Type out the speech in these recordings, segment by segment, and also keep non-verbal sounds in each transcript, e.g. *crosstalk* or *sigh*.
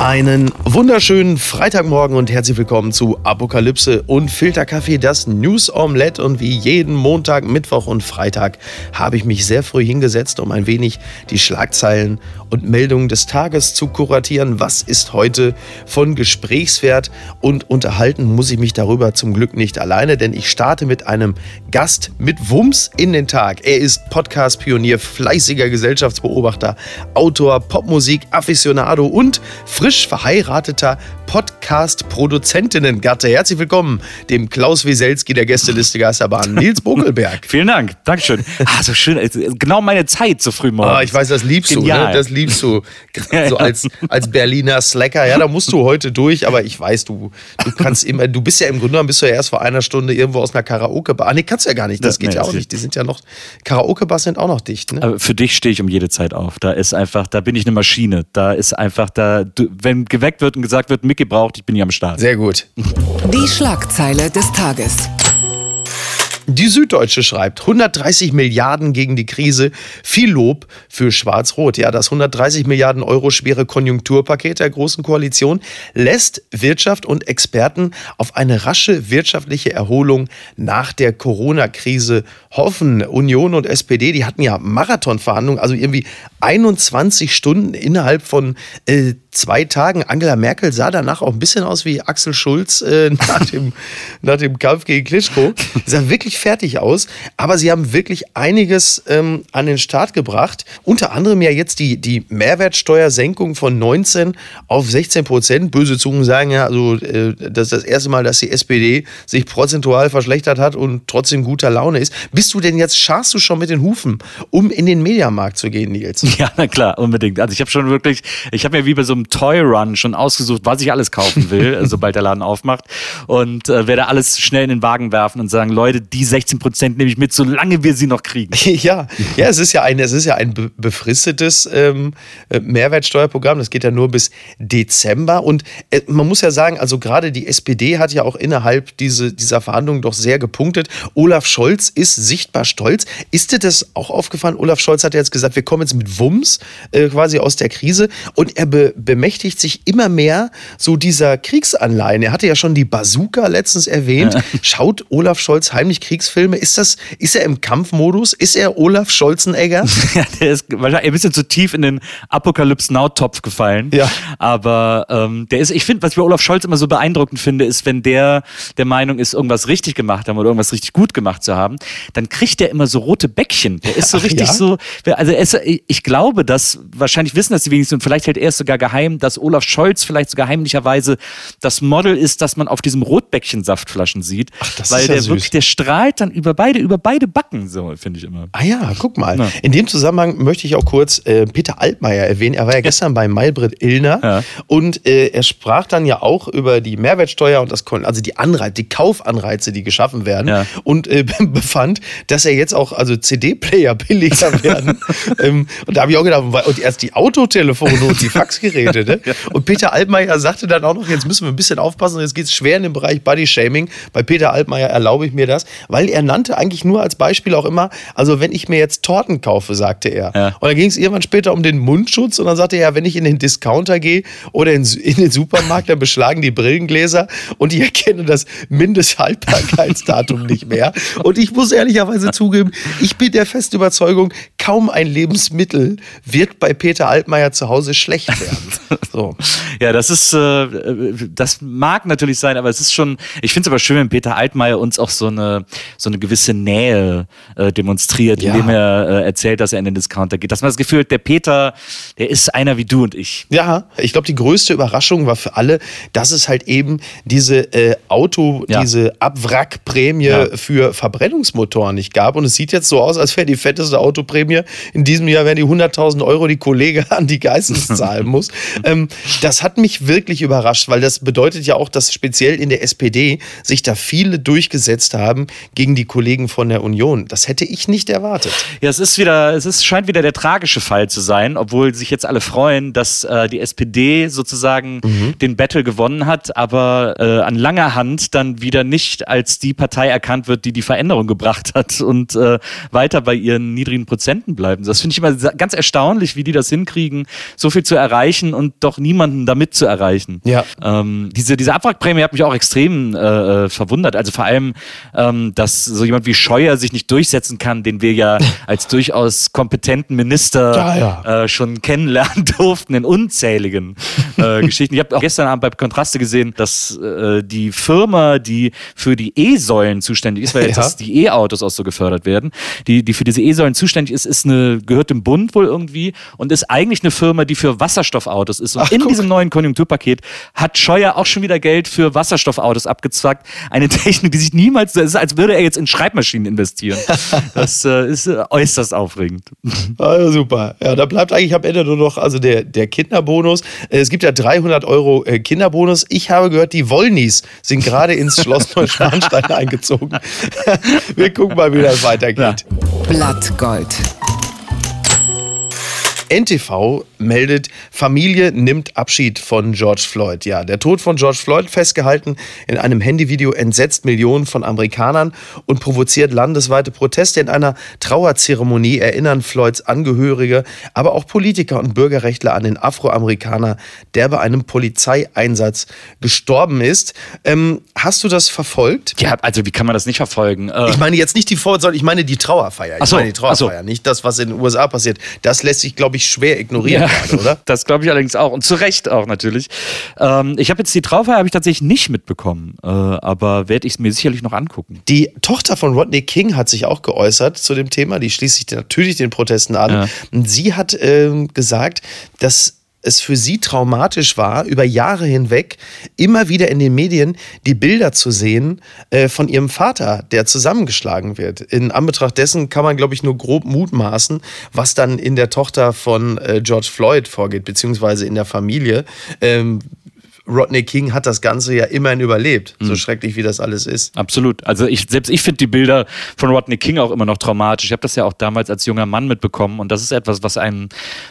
Einen wunderschönen Freitagmorgen und herzlich willkommen zu Apokalypse und Filterkaffee, das News Omelette. Und wie jeden Montag, Mittwoch und Freitag habe ich mich sehr früh hingesetzt, um ein wenig die Schlagzeilen und Meldungen des Tages zu kuratieren. Was ist heute von Gesprächswert und unterhalten muss ich mich darüber zum Glück nicht alleine, denn ich starte mit einem Gast mit Wumms in den Tag. Er ist Podcast-Pionier, fleißiger Gesellschaftsbeobachter, Autor, Popmusik, Afficionado und frisch frisch verheirateter Podcast-Produzentinnen-Gatte. Herzlich willkommen, dem Klaus Wieselski der Gästeliste Geisterbahn, *laughs* Nils Bokelberg. Vielen Dank, Dankeschön. Ah, so schön, genau meine Zeit so früh morgens. Ah, ich weiß, das liebst Genial. du, ne? das liebst du. *laughs* So als, als Berliner Slacker, ja, da musst du heute durch, aber ich weiß, du, du kannst immer, du bist ja im Grunde genommen, bist du ja erst vor einer Stunde irgendwo aus einer Karaoke-Bar. Ah, nee, kannst du ja gar nicht, das, das geht nee, ja auch nicht. Die sind ja noch, Karaoke-Bars sind auch noch dicht, ne? Aber für dich stehe ich um jede Zeit auf. Da ist einfach, da bin ich eine Maschine. Da ist einfach, da, du, wenn geweckt wird und gesagt wird, Mickey braucht, ich bin hier am Start. Sehr gut. Die Schlagzeile des Tages. Die Süddeutsche schreibt 130 Milliarden gegen die Krise, viel Lob für Schwarz-Rot. Ja, das 130 Milliarden Euro schwere Konjunkturpaket der Großen Koalition lässt Wirtschaft und Experten auf eine rasche wirtschaftliche Erholung nach der Corona-Krise hoffen. Union und SPD, die hatten ja Marathonverhandlungen, also irgendwie 21 Stunden innerhalb von äh, zwei Tagen. Angela Merkel sah danach auch ein bisschen aus wie Axel Schulz äh, *laughs* nach, dem, nach dem Kampf gegen Klitschko. Sah wirklich fertig aus, aber sie haben wirklich einiges ähm, an den Start gebracht. Unter anderem ja jetzt die, die Mehrwertsteuersenkung von 19 auf 16 Prozent. Böse Zungen sagen ja, also äh, das ist das erste Mal, dass die SPD sich prozentual verschlechtert hat und trotzdem guter Laune ist. Bist du denn jetzt, scharst du schon mit den Hufen, um in den Mediamarkt zu gehen, Nils? *laughs* Ja, na klar, unbedingt. Also ich habe schon wirklich, ich habe mir wie bei so einem Toy Run schon ausgesucht, was ich alles kaufen will, *laughs* sobald der Laden aufmacht und äh, werde alles schnell in den Wagen werfen und sagen, Leute, die 16 Prozent nehme ich mit, solange wir sie noch kriegen. *laughs* Ja, ja, es ist ja ein, es ist ja ein befristetes ähm, äh, Mehrwertsteuerprogramm. Das geht ja nur bis Dezember. Und äh, man muss ja sagen, also gerade die SPD hat ja auch innerhalb diese, dieser Verhandlungen doch sehr gepunktet. Olaf Scholz ist sichtbar stolz. Ist dir das auch aufgefallen? Olaf Scholz hat ja jetzt gesagt, wir kommen jetzt mit Wumms äh, quasi aus der Krise. Und er be bemächtigt sich immer mehr so dieser Kriegsanleihen. Er hatte ja schon die Bazooka letztens erwähnt. Schaut Olaf Scholz heimlich Kriegs Kriegsfilme? Ist das, ist er im Kampfmodus? Ist er Olaf Scholzenegger? *laughs* ja, der ist wahrscheinlich ein bisschen zu tief in den Apokalypse Now Topf gefallen. Ja. Aber ähm, der ist, ich finde, was ich bei Olaf Scholz immer so beeindruckend finde, ist, wenn der der Meinung ist, irgendwas richtig gemacht haben oder irgendwas richtig gut gemacht zu haben, dann kriegt der immer so rote Bäckchen. Der ist so richtig ja? so, also ist, ich glaube, dass wahrscheinlich wissen das die wenigsten und vielleicht hält er es sogar geheim, dass Olaf Scholz vielleicht sogar heimlicherweise das Model ist, das man auf diesem Rotbäckchen-Saftflaschen sieht, Ach, das weil ist ja der süß. wirklich, der strahlt dann über beide, über beide Backen, so finde ich immer. Ah ja, guck mal. Ja. In dem Zusammenhang möchte ich auch kurz äh, Peter Altmaier erwähnen. Er war ja gestern bei Maybrit Illner ja. und äh, er sprach dann ja auch über die Mehrwertsteuer und das also die Anreize, die Kaufanreize, die geschaffen werden ja. und äh, *laughs* befand, dass er jetzt auch also CD-Player billiger *laughs* werden. ähm, und da habe ich auch gedacht, und erst die Autotelefone und die Faxgeräte. Ne? *laughs* Und Peter Altmaier sagte dann auch noch, jetzt müssen wir ein bisschen aufpassen, jetzt geht es schwer in den Bereich Body Shaming. Bei Peter Altmaier erlaube ich mir das, weil er nannte eigentlich nur als Beispiel auch immer, also wenn ich mir jetzt Torten kaufe, sagte er. Ja. Und dann ging es irgendwann später um den Mundschutz und dann sagte er, wenn ich in den Discounter gehe oder in, in den Supermarkt, dann beschlagen die Brillengläser und ich erkenne das Mindesthaltbarkeitsdatum nicht mehr. Und ich muss ehrlicherweise zugeben, ich bin der festen Überzeugung, kaum ein Lebensmittel wird bei Peter Altmaier zu Hause schlecht werden. *laughs* So. Ja, das ist, äh, das mag natürlich sein, aber es ist schon, ich finde es aber schön, wenn Peter Altmaier uns auch so eine, so eine gewisse Nähe äh, demonstriert, ja. indem er äh, erzählt, dass er in den Discounter geht. Dass man das Gefühl hat, der Peter, der ist einer wie du und ich. Ja, ich glaube, die größte Überraschung war für alle, dass es halt eben diese äh, Auto, ja. diese Abwrackprämie ja. für Verbrennungsmotoren nicht gab. Und es sieht jetzt so aus, als wäre die fetteste Autoprämie in diesem Jahr wären die 100.000 Euro, die Kollege *laughs* an die Geistes *laughs* zahlen muss. Ähm, das hat mich wirklich überrascht, weil das bedeutet ja auch, dass speziell in der SPD sich da viele durchgesetzt haben gegen die Kollegen von der Union. Das hätte ich nicht erwartet. Ja, es ist wieder, es ist, scheint wieder der tragische Fall zu sein, obwohl sich jetzt alle freuen, dass äh, die SPD sozusagen mhm. den Battle gewonnen hat, aber äh, an langer Hand dann wieder nicht als die Partei erkannt wird, die die Veränderung gebracht hat und äh, weiter bei ihren niedrigen Prozenten bleiben. Das finde ich immer ganz erstaunlich, wie die das hinkriegen, so viel zu erreichen und doch niemanden damit zu erreichen. Ja. Ähm, diese, diese Abwrackprämie hat mich auch extrem äh, äh, verwundert. Also vor allem, ähm, dass so jemand wie Scheuer sich nicht durchsetzen kann, den wir ja *laughs* als durchaus kompetenten Minister ja, ja. Äh, schon kennenlernen *laughs* durften in unzähligen äh, *laughs* Geschichten. Ich habe auch gestern Abend bei Kontraste gesehen, dass äh, die Firma, die für die E-Säulen zuständig ist, weil jetzt ja. die E-Autos auch so gefördert werden, die, die für diese E-Säulen zuständig ist, ist eine, gehört dem Bund wohl irgendwie und ist eigentlich eine Firma, die für Wasserstoffautos ist. Und Ach, in guck. diesem neuen Konjunkturpaket hat Scheuer auch schon wieder Geld für Wasserstoffautos abgezwackt. Eine *laughs* Technik, die sich niemals, das ist, als würde er jetzt in Schreibmaschinen investieren. *laughs* Das äh, ist äh, äußerst aufregend. Also super. Ja, da bleibt eigentlich am Ende nur noch also der, der Kinderbonus. Es gibt ja 300 Euro äh, Kinderbonus. Ich habe gehört, die Wollnies sind gerade ins *laughs* Schloss Neuschwanstein eingezogen. Wir gucken mal, wie das weitergeht. Ja. Blattgold. NTV meldet, Familie nimmt Abschied von George Floyd. Ja, der Tod von George Floyd festgehalten in einem Handyvideo entsetzt Millionen von Amerikanern und provoziert landesweite Proteste. In einer Trauerzeremonie erinnern Floyds Angehörige, aber auch Politiker und Bürgerrechtler an den Afroamerikaner, der bei einem Polizeieinsatz gestorben ist. Ähm, hast du das verfolgt? Ja, also wie kann man das nicht verfolgen? Äh ich meine jetzt nicht die Vor ich meine die Trauerfeier. Ich so, meine die Trauerfeier, so. nicht das, was in den USA passiert. Das lässt sich, glaube ich, ich, schwer ignorieren ja, gerade, oder? *laughs* Das glaube ich allerdings auch und zu Recht auch natürlich. Ähm, ich habe jetzt die Trauerfeier habe ich tatsächlich nicht mitbekommen, äh, aber werde ich es mir sicherlich noch angucken. Die Tochter von Rodney King hat sich auch geäußert zu dem Thema. Die schließt sich natürlich den Protesten an. Ja. Und sie hat äh, gesagt, dass es für sie traumatisch war, über Jahre hinweg immer wieder in den Medien die Bilder zu sehen äh, von ihrem Vater, der zusammengeschlagen wird. In Anbetracht dessen kann man, glaube ich, nur grob mutmaßen, was dann in der Tochter von äh, George Floyd vorgeht, beziehungsweise in der Familie. Ähm, Rodney King hat das Ganze ja immerhin überlebt, so mhm. schrecklich wie das alles ist. Absolut. Also ich, selbst ich finde die Bilder von Rodney King auch immer noch traumatisch. Ich habe das ja auch damals als junger Mann mitbekommen und das ist etwas, was einen,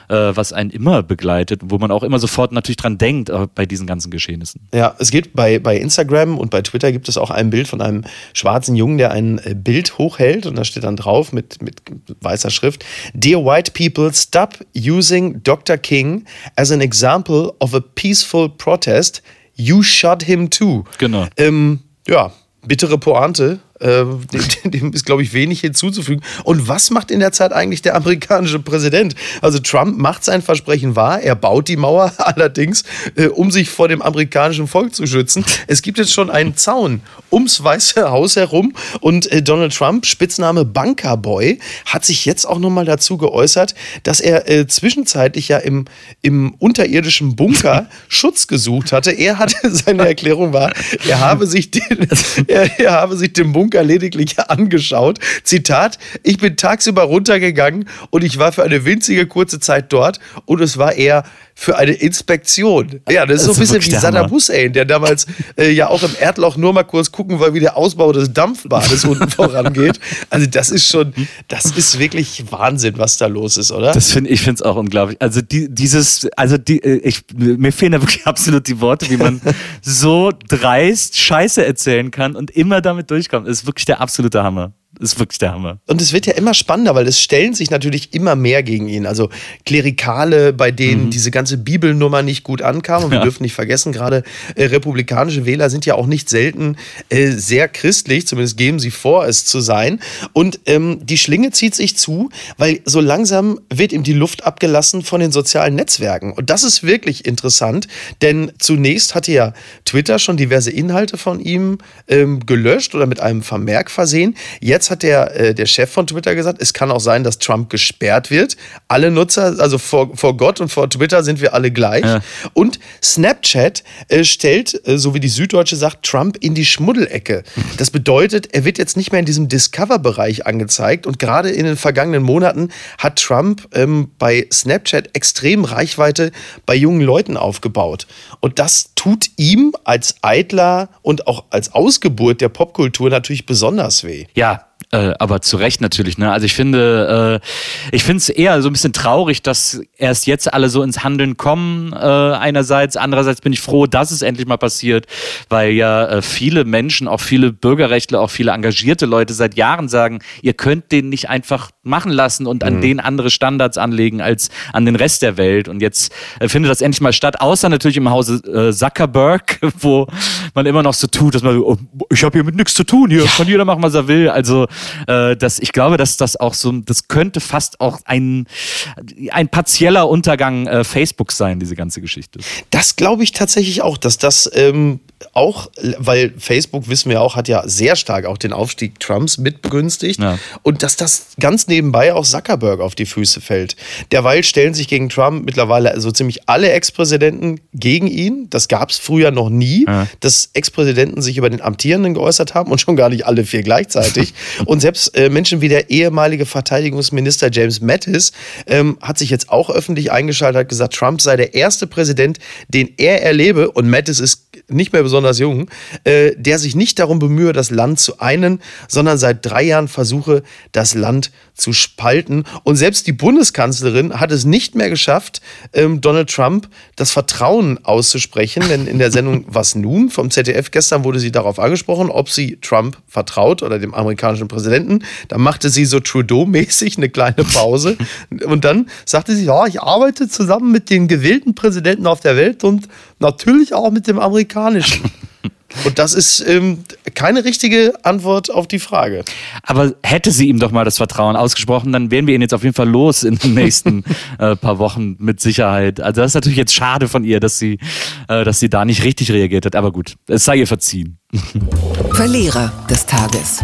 äh, was einen immer begleitet, wo man auch immer sofort natürlich dran denkt äh, bei diesen ganzen Geschehnissen. Ja, es gibt bei, bei Instagram und bei Twitter gibt es auch ein Bild von einem schwarzen Jungen, der ein äh, Bild hochhält und da steht dann drauf mit, mit weißer Schrift: Dear white people, stop using Dr. King as an example of a peaceful protest heißt You Shot Him Too. Genau. Ähm, ja, bittere Pointe. Äh, dem, *laughs* dem, ist, glaube ich, wenig hinzuzufügen. Und was macht in der Zeit eigentlich der amerikanische Präsident? Also Trump macht sein Versprechen wahr, er baut die Mauer *laughs* allerdings, äh, um sich vor dem amerikanischen Volk zu schützen. Es gibt jetzt schon einen Zaun ums Weiße Haus herum und äh, Donald Trump, Spitzname Bunkerboy, hat sich jetzt auch nochmal dazu geäußert, dass er äh, zwischenzeitlich ja im, im unterirdischen Bunker *laughs* Schutz gesucht hatte. Er hatte, seine Erklärung war, er habe sich den, er, er habe sich den Bunker Bunker lediglich *laughs* angeschaut. Zitat, ich bin tagsüber runtergegangen und ich war für eine winzige kurze Zeit dort und es war eher für eine Inspektion. Ja, das ist so ein bisschen wie Saddam Hussein, der damals äh, ja auch im Erdloch nur mal kurz gucken wollte, wie der Ausbau des Dampfbades unten *laughs* vorangeht. Also das ist schon, das ist wirklich Wahnsinn, was da los ist, oder? Das finde ich finde es auch unglaublich. Also die, dieses, also die, äh, ich, mir fehlen da wirklich *laughs* absolut die Worte, wie man so dreist Scheiße erzählen kann und immer damit durchkommt. Das ist wirklich der absolute Hammer ist wirklich der Hammer. Und es wird ja immer spannender, weil es stellen sich natürlich immer mehr gegen ihn. Also Klerikale, bei denen mhm. diese ganze Bibelnummer nicht gut ankam. Und wir ja. dürfen nicht vergessen, gerade äh, republikanische Wähler sind ja auch nicht selten äh, sehr christlich, zumindest geben sie vor, es zu sein. Und ähm, die Schlinge zieht sich zu, weil so langsam wird ihm die Luft abgelassen von den sozialen Netzwerken. Und das ist wirklich interessant, denn zunächst hatte ja Twitter schon diverse Inhalte von ihm ähm, gelöscht oder mit einem Vermerk versehen. Jetzt was hat der, äh, der Chef von Twitter gesagt? Es kann auch sein, dass Trump gesperrt wird. Alle Nutzer, also vor, vor Gott und vor Twitter sind wir alle gleich. Ja. Und Snapchat äh, stellt, äh, so wie die Süddeutsche sagt, Trump in die Schmuddelecke. Das bedeutet, er wird jetzt nicht mehr in diesem Discover-Bereich angezeigt. Und gerade in den vergangenen Monaten hat Trump ähm, bei Snapchat extrem Reichweite bei jungen Leuten aufgebaut. Und das tut ihm als Eitler und auch als Ausgeburt der Popkultur natürlich besonders weh. Ja, äh, aber zu Recht natürlich. Ne? Also ich finde, äh, ich finde es eher so ein bisschen traurig, dass erst jetzt alle so ins Handeln kommen. Äh, einerseits, andererseits bin ich froh, dass es endlich mal passiert, weil ja äh, viele Menschen, auch viele Bürgerrechtler, auch viele engagierte Leute seit Jahren sagen, ihr könnt den nicht einfach machen lassen und an mhm. den andere Standards anlegen als an den Rest der Welt. Und jetzt äh, findet das endlich mal statt, außer natürlich im Hause äh, Zuckerberg, *laughs* wo man immer noch so tut, dass man, oh, ich habe hier mit nichts zu tun, hier ja. kann jeder machen, was er will. Also äh, dass ich glaube, dass das auch so, das könnte fast auch ein, ein partieller Untergang äh, Facebooks sein, diese ganze Geschichte. Das glaube ich tatsächlich auch, dass das ähm, auch, weil Facebook, wissen wir auch, hat ja sehr stark auch den Aufstieg Trumps mitbegünstigt ja. und dass das ganz nebenbei auch Zuckerberg auf die Füße fällt. Derweil stellen sich gegen Trump mittlerweile so also ziemlich alle Ex-Präsidenten gegen ihn. Das gab es früher noch nie, ja. dass Ex-Präsidenten sich über den Amtierenden geäußert haben und schon gar nicht alle vier gleichzeitig. *laughs* und selbst äh, Menschen wie der ehemalige Verteidigungsminister James Mattis ähm, hat sich jetzt auch öffentlich eingeschaltet, hat gesagt, Trump sei der erste Präsident, den er erlebe und Mattis ist nicht mehr besonders jung, äh, der sich nicht darum bemühe, das Land zu einen, sondern seit drei Jahren versuche, das Land zu spalten. Und selbst die Bundeskanzlerin hat es nicht mehr geschafft, ähm, Donald Trump das Vertrauen auszusprechen. Denn in der Sendung *laughs* Was nun vom ZDF gestern wurde sie darauf angesprochen, ob sie Trump vertraut oder dem amerikanischen Präsidenten. Da machte sie so Trudeau-mäßig eine kleine Pause. *laughs* Und dann sagte sie, ja, ich arbeite zusammen mit den gewählten Präsidenten auf der Welt und natürlich auch mit dem amerikanischen. *laughs* Und das ist ähm, keine richtige Antwort auf die Frage. Aber hätte sie ihm doch mal das Vertrauen ausgesprochen, dann wären wir ihn jetzt auf jeden Fall los in den nächsten *laughs* äh, paar Wochen mit Sicherheit. Also das ist natürlich jetzt schade von ihr, dass sie, äh, dass sie da nicht richtig reagiert hat. Aber gut, es sei ihr verziehen. Verlierer des Tages.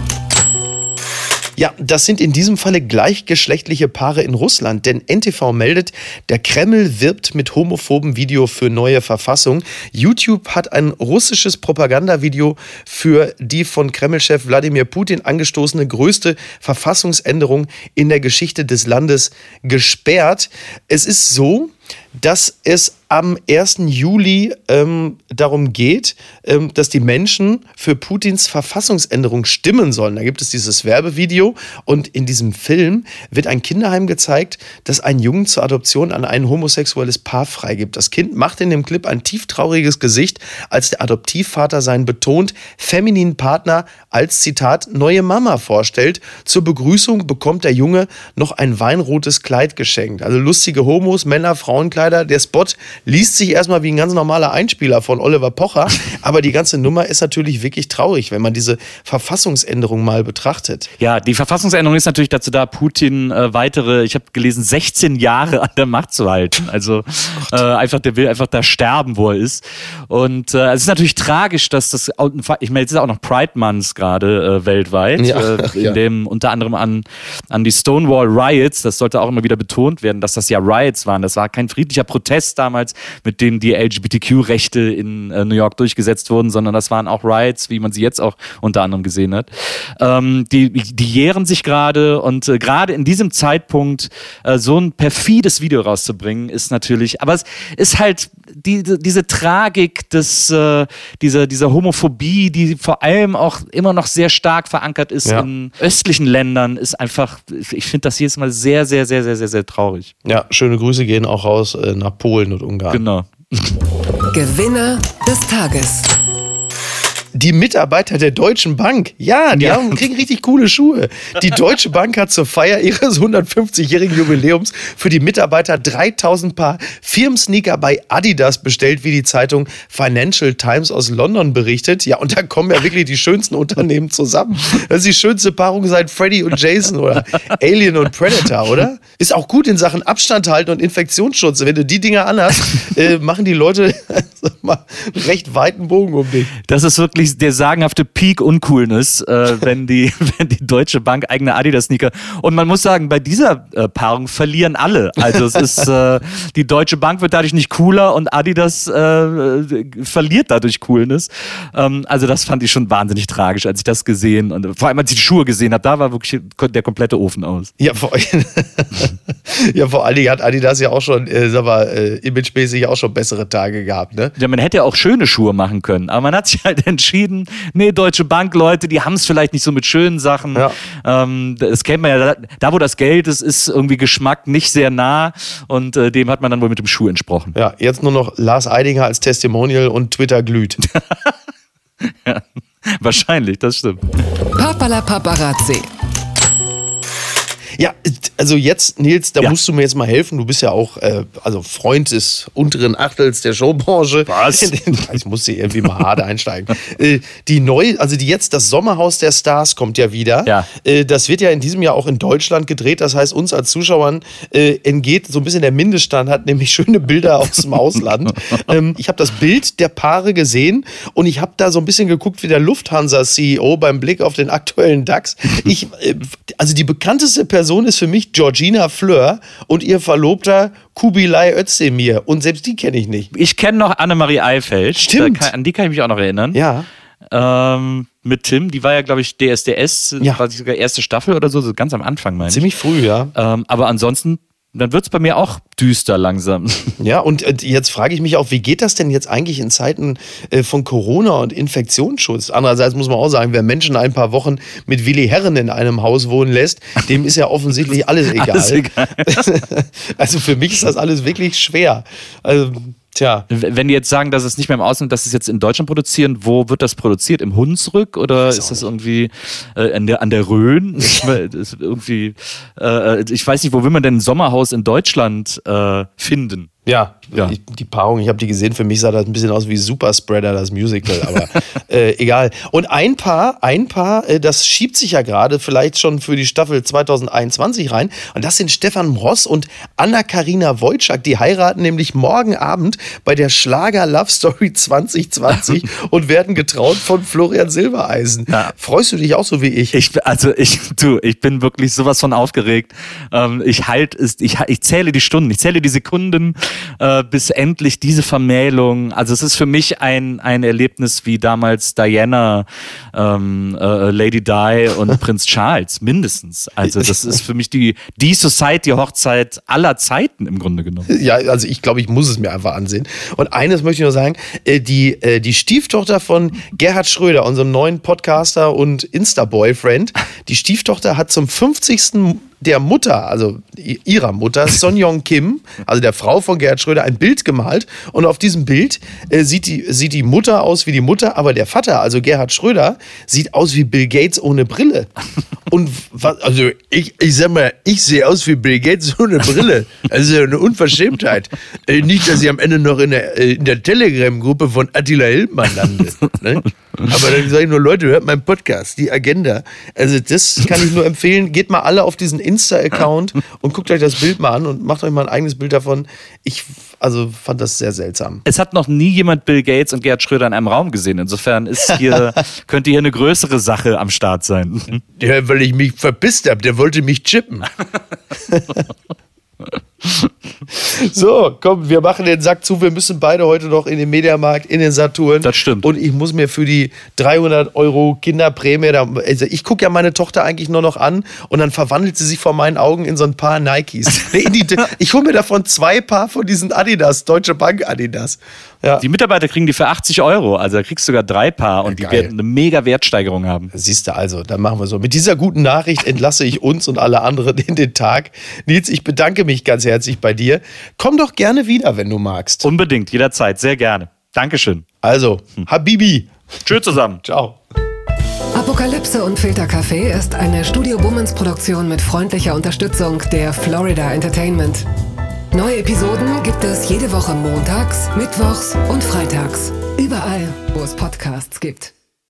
Ja, das sind in diesem Falle gleichgeschlechtliche Paare in Russland, denn NTV meldet, der Kreml wirbt mit homophoben Video für neue Verfassung. YouTube hat ein russisches Propagandavideo für die von Kreml-Chef Wladimir Putin angestoßene größte Verfassungsänderung in der Geschichte des Landes gesperrt. Es ist so, dass es am 1. Juli ähm, darum geht, ähm, dass die Menschen für Putins Verfassungsänderung stimmen sollen. Da gibt es dieses Werbevideo und in diesem Film wird ein Kinderheim gezeigt, das einen Jungen zur Adoption an ein homosexuelles Paar freigibt. Das Kind macht in dem Clip ein tieftrauriges Gesicht, als der Adoptivvater seinen betont femininen Partner als Zitat neue Mama vorstellt. Zur Begrüßung bekommt der Junge noch ein weinrotes Kleid geschenkt. Also lustige Homos, Männer, Frauenkleider. Der Spot liest sich erstmal wie ein ganz normaler Einspieler von Oliver Pocher, *laughs* aber die ganze Nummer ist natürlich wirklich traurig, wenn man diese Verfassungsänderung mal betrachtet. Ja, die Verfassungsänderung ist natürlich dazu da, Putin äh, weitere, ich habe gelesen, 16 Jahre an der Macht zu halten. Also äh, einfach, der will einfach da sterben, wo er ist. Und äh, es ist natürlich tragisch, dass das, ich meine, jetzt ist auch noch Pride Month gerade äh, weltweit, ja, äh, *laughs* in ja. dem unter anderem an, an die Stonewall Riots, das sollte auch immer wieder betont werden, dass das ja Riots waren. Das war kein friedlicher Protest damals, mit denen die LGBTQ-Rechte in äh, New York durchgesetzt wurden, sondern das waren auch Riots, wie man sie jetzt auch unter anderem gesehen hat. Ähm, die, die jähren sich gerade und äh, gerade in diesem Zeitpunkt äh, so ein perfides Video rauszubringen, ist natürlich, aber es ist halt die, diese Tragik des, äh, dieser, dieser Homophobie, die vor allem auch immer noch sehr stark verankert ist ja. in östlichen Ländern, ist einfach, ich finde das jedes Mal sehr, sehr, sehr, sehr, sehr, sehr traurig. Ja, schöne Grüße gehen auch raus äh, nach Polen und Ungarn. Genau. Gewinner des Tages die Mitarbeiter der Deutschen Bank. Ja, die ja. Haben, kriegen richtig coole Schuhe. Die Deutsche Bank hat zur Feier ihres 150-jährigen Jubiläums für die Mitarbeiter 3000 Paar Firmensneaker bei Adidas bestellt, wie die Zeitung Financial Times aus London berichtet. Ja, und da kommen ja wirklich die schönsten Unternehmen zusammen. Das ist die schönste Paarung seit Freddy und Jason oder Alien und Predator, oder? Ist auch gut in Sachen Abstand halten und Infektionsschutz. Wenn du die Dinger anhast, äh, machen die Leute *laughs* recht weiten Bogen um dich. Das ist wirklich wirklich der sagenhafte Peak Uncoolness, äh, wenn die *laughs* wenn die Deutsche Bank eigene Adidas Sneaker und man muss sagen, bei dieser äh, Paarung verlieren alle. Also es ist äh, die Deutsche Bank wird dadurch nicht cooler und Adidas äh, verliert dadurch Coolness. Ähm, also das fand ich schon wahnsinnig tragisch, als ich das gesehen und vor allem als ich die Schuhe gesehen habe, da war wirklich der komplette Ofen aus. Ja, vor, *laughs* ja, vor allen Dingen hat Adidas ja auch schon, äh, sag mal, äh, imagemäßig auch schon bessere Tage gehabt, ne? Ja, man hätte ja auch schöne Schuhe machen können, aber man hat sich halt entschieden, nee, Deutsche Bank, Leute, die haben es vielleicht nicht so mit schönen Sachen. Ja. Ähm, das kennt man ja, da, da, wo das Geld ist, ist irgendwie Geschmack nicht sehr nah und äh, dem hat man dann wohl mit dem Schuh entsprochen. Ja, jetzt nur noch Lars Eidinger als Testimonial und Twitter glüht. *laughs* ja, wahrscheinlich, das stimmt. Papala Paparazzi. Ja, also jetzt, Nils, da ja. musst du mir jetzt mal helfen. Du bist ja auch äh, also Freund des unteren Achtels der Showbranche. Was? *laughs* Ich muss hier irgendwie mal hart einsteigen. *laughs* Äh, die neu, also die jetzt das Sommerhaus der Stars kommt ja wieder. Ja. Äh, das wird ja in diesem Jahr auch in Deutschland gedreht. Das heißt, uns als Zuschauern äh, entgeht so ein bisschen der Mindeststand, hat nämlich schöne Bilder aus dem Ausland. *laughs* ähm, ich habe das Bild der Paare gesehen und ich habe da so ein bisschen geguckt, wie der Lufthansa-CEO beim Blick auf den aktuellen DAX. Ich, äh, also die bekannteste Person Person ist für mich Georgina Fleur und ihr Verlobter Kubilai Özdemir. Und selbst die kenne ich nicht. Ich kenne noch Annemarie Eifeld. Stimmt. Kann, an die kann ich mich auch noch erinnern. Ja. Ähm, mit Tim, die war ja, glaube ich, DSDS, ja. quasi sogar erste Staffel oder so, so ganz am Anfang, meine ich. Ziemlich früh, ja. Ähm, aber ansonsten dann wird es bei mir auch düster langsam. *laughs* Ja, und äh, jetzt frage ich mich auch, wie geht das denn jetzt eigentlich in Zeiten äh, von Corona und Infektionsschutz? Andererseits muss man auch sagen, wer Menschen ein paar Wochen mit Willi Herren in einem Haus wohnen lässt, dem ist ja offensichtlich *laughs* alles egal. Alles egal. *laughs* also für mich ist das alles wirklich schwer. Also Tja. Wenn die jetzt sagen, dass es nicht mehr im Ausland, dass sie es jetzt in Deutschland produzieren, wo wird das produziert? Im Hunsrück oder ist das irgendwie äh, an, der, an der Rhön? *laughs* irgendwie, äh, ich weiß nicht, wo will man denn ein Sommerhaus in Deutschland äh, finden? Ja, ja. Die, die Paarung, ich habe die gesehen, für mich sah das ein bisschen aus wie Superspreader, das Musical, aber *laughs* äh, egal. Und ein Paar, ein Paar, äh, das schiebt sich ja gerade vielleicht schon für die Staffel 2021 rein. Und das sind Stefan Ross und Anna-Karina Wojcik. Die heiraten nämlich morgen Abend bei der Schlager Love Story 2020 *laughs* und werden getraut von Florian Silbereisen. Ja. Freust du dich auch so wie ich? ich also ich, du, ich bin wirklich sowas von aufgeregt. Ähm, ich halt, ich, ich zähle die Stunden, ich zähle die Sekunden äh, bis endlich diese Vermählung. Also es ist für mich ein, ein Erlebnis wie damals Diana, ähm, äh, Lady Di und *laughs* Prinz Charles, mindestens. Also das ist für mich die, die Society-Hochzeit aller Zeiten im Grunde genommen. Ja, also ich glaube, ich muss es mir einfach ansehen. Und eines möchte ich nur sagen, äh, die, äh, die Stieftochter von Gerhard Schröder, unserem neuen Podcaster und Insta-Boyfriend, die Stieftochter hat zum 50 der Mutter, also ihrer Mutter, Son Yong Kim, also der Frau von Gerhard Schröder, ein Bild gemalt. Und auf diesem Bild äh, sieht, die, sieht die Mutter aus wie die Mutter, aber der Vater, also Gerhard Schröder, sieht aus wie Bill Gates ohne Brille. Und was, also ich, ich sag mal, ich sehe aus wie Bill Gates ohne Brille. Also eine Unverschämtheit. Äh, nicht, dass ich am Ende noch in der, äh, der Telegram-Gruppe von Attila Hildmann lande. Ne? Aber dann sage ich nur, Leute, hört meinen Podcast, die Agenda. Also das kann ich nur empfehlen. Geht mal alle auf diesen Insta-Account und guckt euch das Bild mal an und macht euch mal ein eigenes Bild davon. Ich also fand das sehr seltsam. Es hat noch nie jemand Bill Gates und Gerhard Schröder in einem Raum gesehen. Insofern ist hier, *laughs* könnte hier eine größere Sache am Start sein. Ja, weil ich mich verpisst habe, der wollte mich chippen. *laughs* *laughs* So, komm, wir machen den Sack zu. Wir müssen beide heute noch in den Mediamarkt, in den Saturn. Das stimmt. Und ich muss mir für die 300 Euro Kinderprämie, da, also ich gucke ja meine Tochter eigentlich nur noch an und dann verwandelt sie sich vor meinen Augen in so ein paar Nikes. *laughs* ich hole mir davon zwei Paar von diesen Adidas, Deutsche Bank Adidas. Ja. Die Mitarbeiter kriegen die für 80 Euro. Also da kriegst du sogar drei Paar und ja, die werden eine mega Wertsteigerung haben. Siehst du also, dann machen wir so. Mit dieser guten Nachricht entlasse ich uns und alle anderen in den Tag. Nils, ich bedanke mich ganz herzlich bei dir. Komm doch gerne wieder, wenn du magst. Unbedingt, jederzeit, sehr gerne. Dankeschön. Also, hm. Habibi. Tschüss zusammen. Ciao. Apokalypse und Filtercafé ist eine Studio Bummens Produktion mit freundlicher Unterstützung der Florida Entertainment. Neue Episoden gibt es jede Woche montags, mittwochs und freitags. Überall, wo es Podcasts gibt.